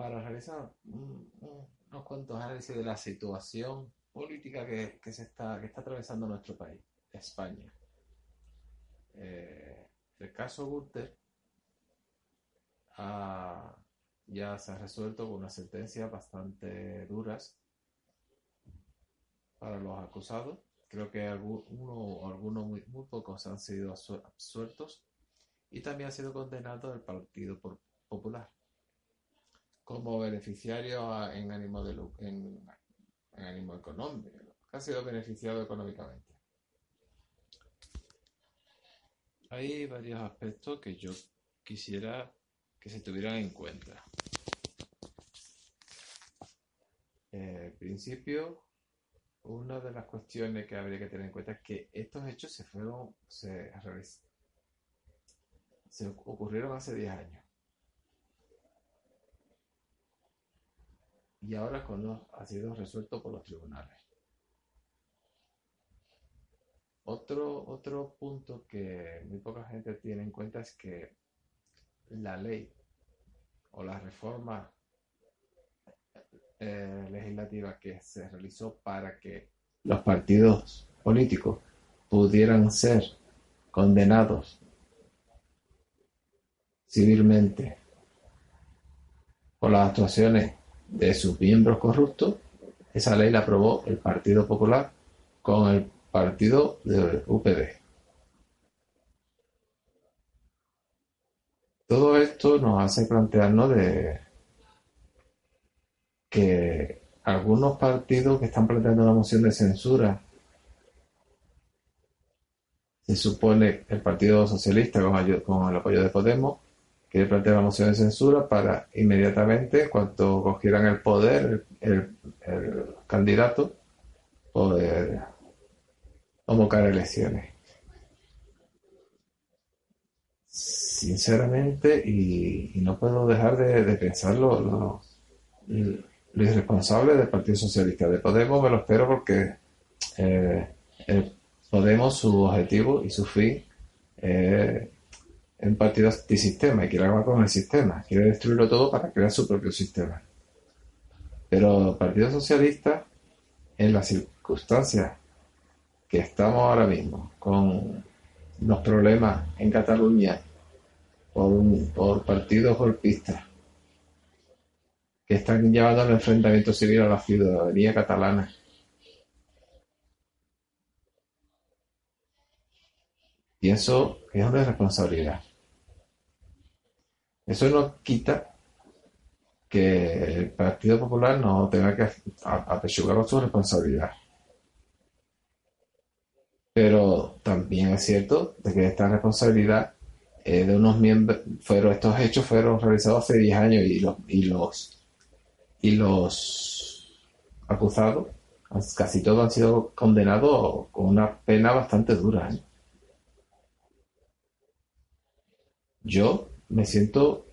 Para realizar un- un- unos cuantos análisis de la situación política que, que se está que está atravesando nuestro país, España. Eh, el caso Gürtel ha- ya se ha resuelto con unas sentencias bastante duras para los acusados. Creo que algu- uno o algunos muy, muy pocos han sido absu- absueltos y también ha sido condenado el Partido Popular como beneficiario en ánimo de en, ánimo económico, ha sido beneficiado económicamente. Hay varios aspectos que yo quisiera que se tuvieran en cuenta. Eh, en principio, una de las cuestiones que habría que tener en cuenta es que estos hechos se fueron, se, se ocurrieron hace 10 años. Y ahora con los- ha sido resuelto por los tribunales. Otro, otro punto que muy poca gente tiene en cuenta es que la ley o la reforma eh, legislativa que se realizó para que los partidos políticos pudieran ser condenados civilmente por las actuaciones de sus miembros corruptos, esa ley la aprobó el Partido Popular con el partido de UPD. Todo esto nos hace plantearnos de que algunos partidos que están planteando una moción de censura, se supone el Partido Socialista con, con el apoyo de Podemos, quiere plantear una moción de censura para inmediatamente, cuando cogieran el poder, el, el- candidato, poder convocar elecciones. Sinceramente, y, no puedo dejar de, de pensar lo, irresponsable del Partido Socialista. De Podemos me lo espero porque eh, el Podemos, su objetivo y su fin es un partido antisistema y quiere acabar con el sistema, quiere destruirlo todo para crear su propio sistema. Pero el Partido Socialista, en las circunstancias que estamos ahora mismo, con los problemas en Cataluña por, por partidos golpistas que están llevando al enfrentamiento civil a la ciudadanía catalana, pienso que es una responsabilidad. Eso no quita que el Partido Popular no tenga que apechugar su responsabilidad. Pero también es cierto de que esta responsabilidad de unos miembros, fueron, estos hechos fueron realizados hace 10 años y los, y los, y los acusados, casi todos han sido condenados con una pena bastante dura. ¿eh? Yo me siento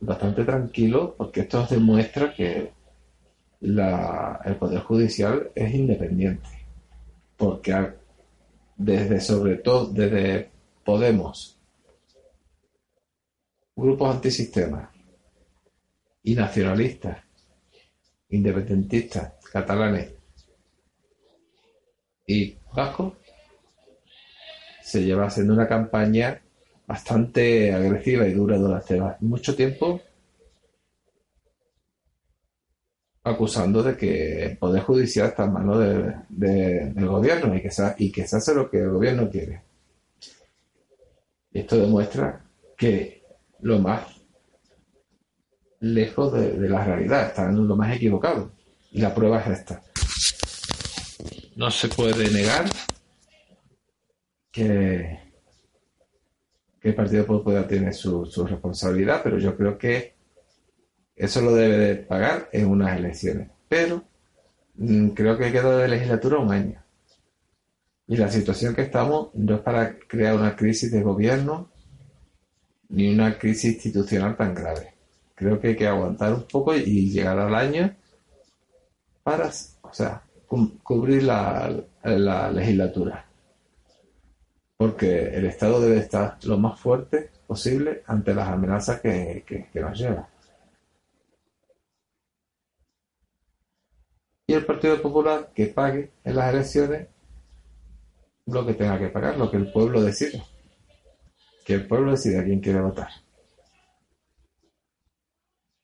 bastante tranquilo porque esto demuestra que el Poder Judicial es independiente. Porque desde, sobre todo, desde Podemos, grupos antisistemas y nacionalistas, independentistas, catalanes y vascos, se lleva haciendo una campaña bastante agresiva y dura durante mucho tiempo acusando de que el Poder Judicial está en manos del gobierno y que, se, hace lo que el gobierno quiere. esto demuestra que lo más lejos de, la realidad, están lo más equivocado. Y la prueba es esta. No se puede negar que, el Partido Popular tiene su, su responsabilidad, pero yo creo que eso lo debe de pagar en unas elecciones. Pero mm, creo que queda de legislatura un año. Y la situación que estamos no es para crear una crisis de gobierno ni una crisis institucional tan grave. Creo que hay que aguantar un poco y llegar al año para, o sea, cubrir la, legislatura. Porque el Estado debe estar lo más fuerte posible ante las amenazas que, que nos llevan. y el Partido Popular que pague en las elecciones lo que tenga que pagar, lo que el pueblo decida. Que el pueblo decida quién quiere votar.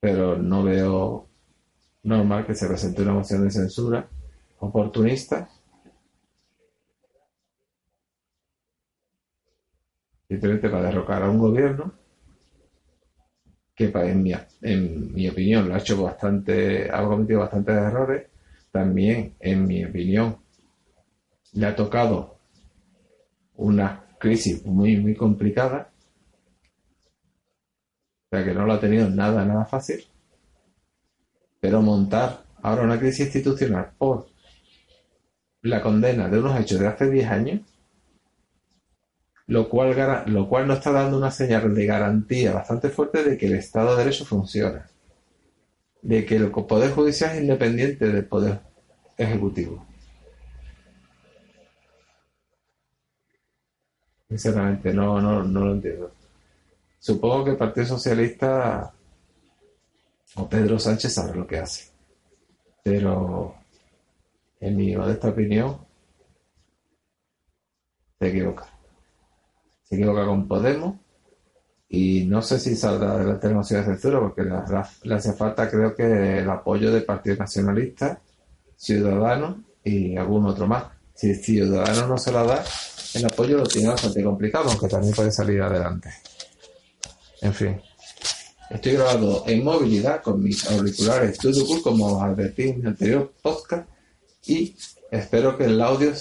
Pero no veo normal que se presente una moción de censura oportunista simplemente para derrocar a un gobierno que en mi, en mi opinión lo ha hecho bastante, ha cometido bastantes errores también, en mi opinión, le ha tocado una crisis muy, muy complicada, o sea que no lo ha tenido nada, nada fácil, pero montar ahora una crisis institucional por la condena de unos hechos de hace 10 años, lo cual, lo cual nos está dando una señal de garantía bastante fuerte de que el Estado de Derecho funciona de que el Poder Judicial es independiente del Poder Ejecutivo. Sinceramente, no, no, no lo entiendo. Supongo que el Partido Socialista o Pedro Sánchez sabe lo que hace. Pero, en mi modesta opinión, se equivoca. Se equivoca con Podemos y no sé si saldrá de la moción de censura porque le hace falta creo que el apoyo del Partido Nacionalista, Ciudadanos y algún otro más. Si Ciudadanos no se la da, el apoyo lo tiene bastante complicado, aunque también puede salir adelante. En fin. Estoy grabando en movilidad con mis auriculares Studio como advertí en el anterior podcast y espero que el audio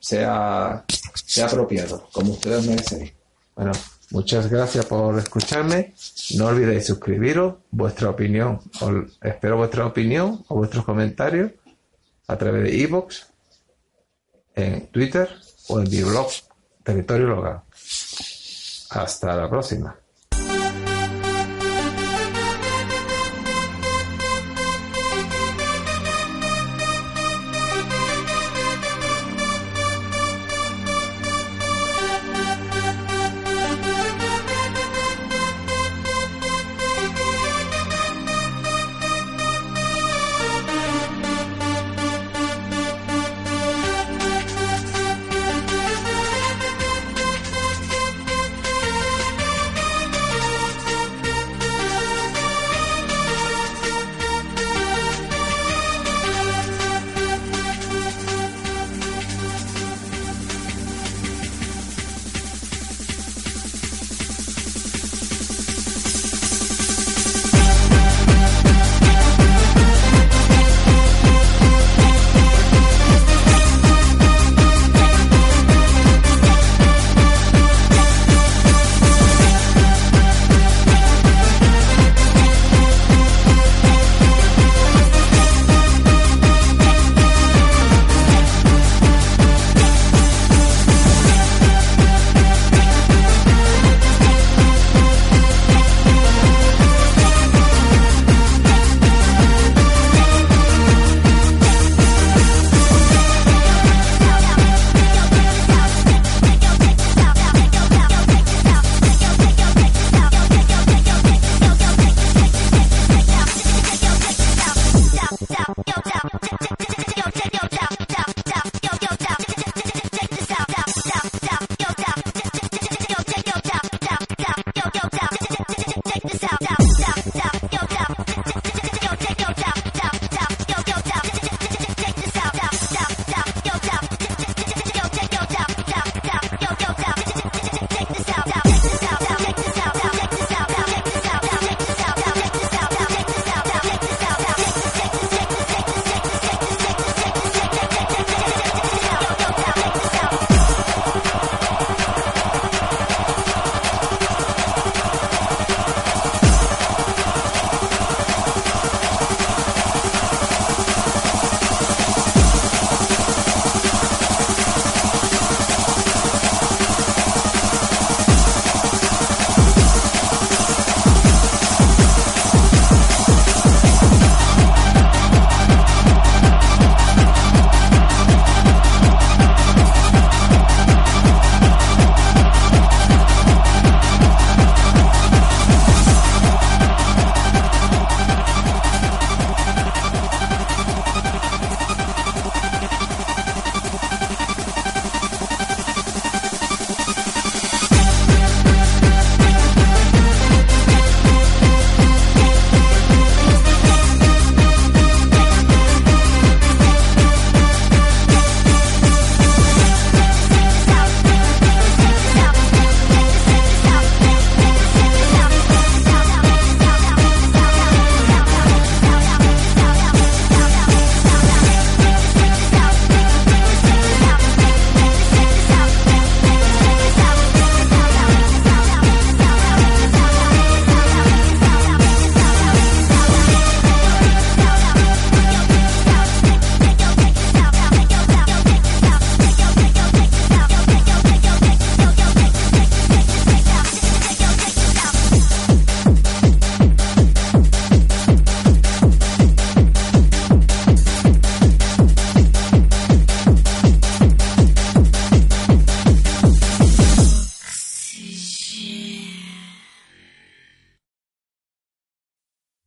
sea, sea apropiado, como ustedes merecen. Bueno, Muchas gracias por escucharme. No olvidéis suscribiros, vuestra opinión, espero vuestra opinión o vuestros comentarios a través de iVoox, en Twitter o en mi blog Territorio Local. Hasta la próxima.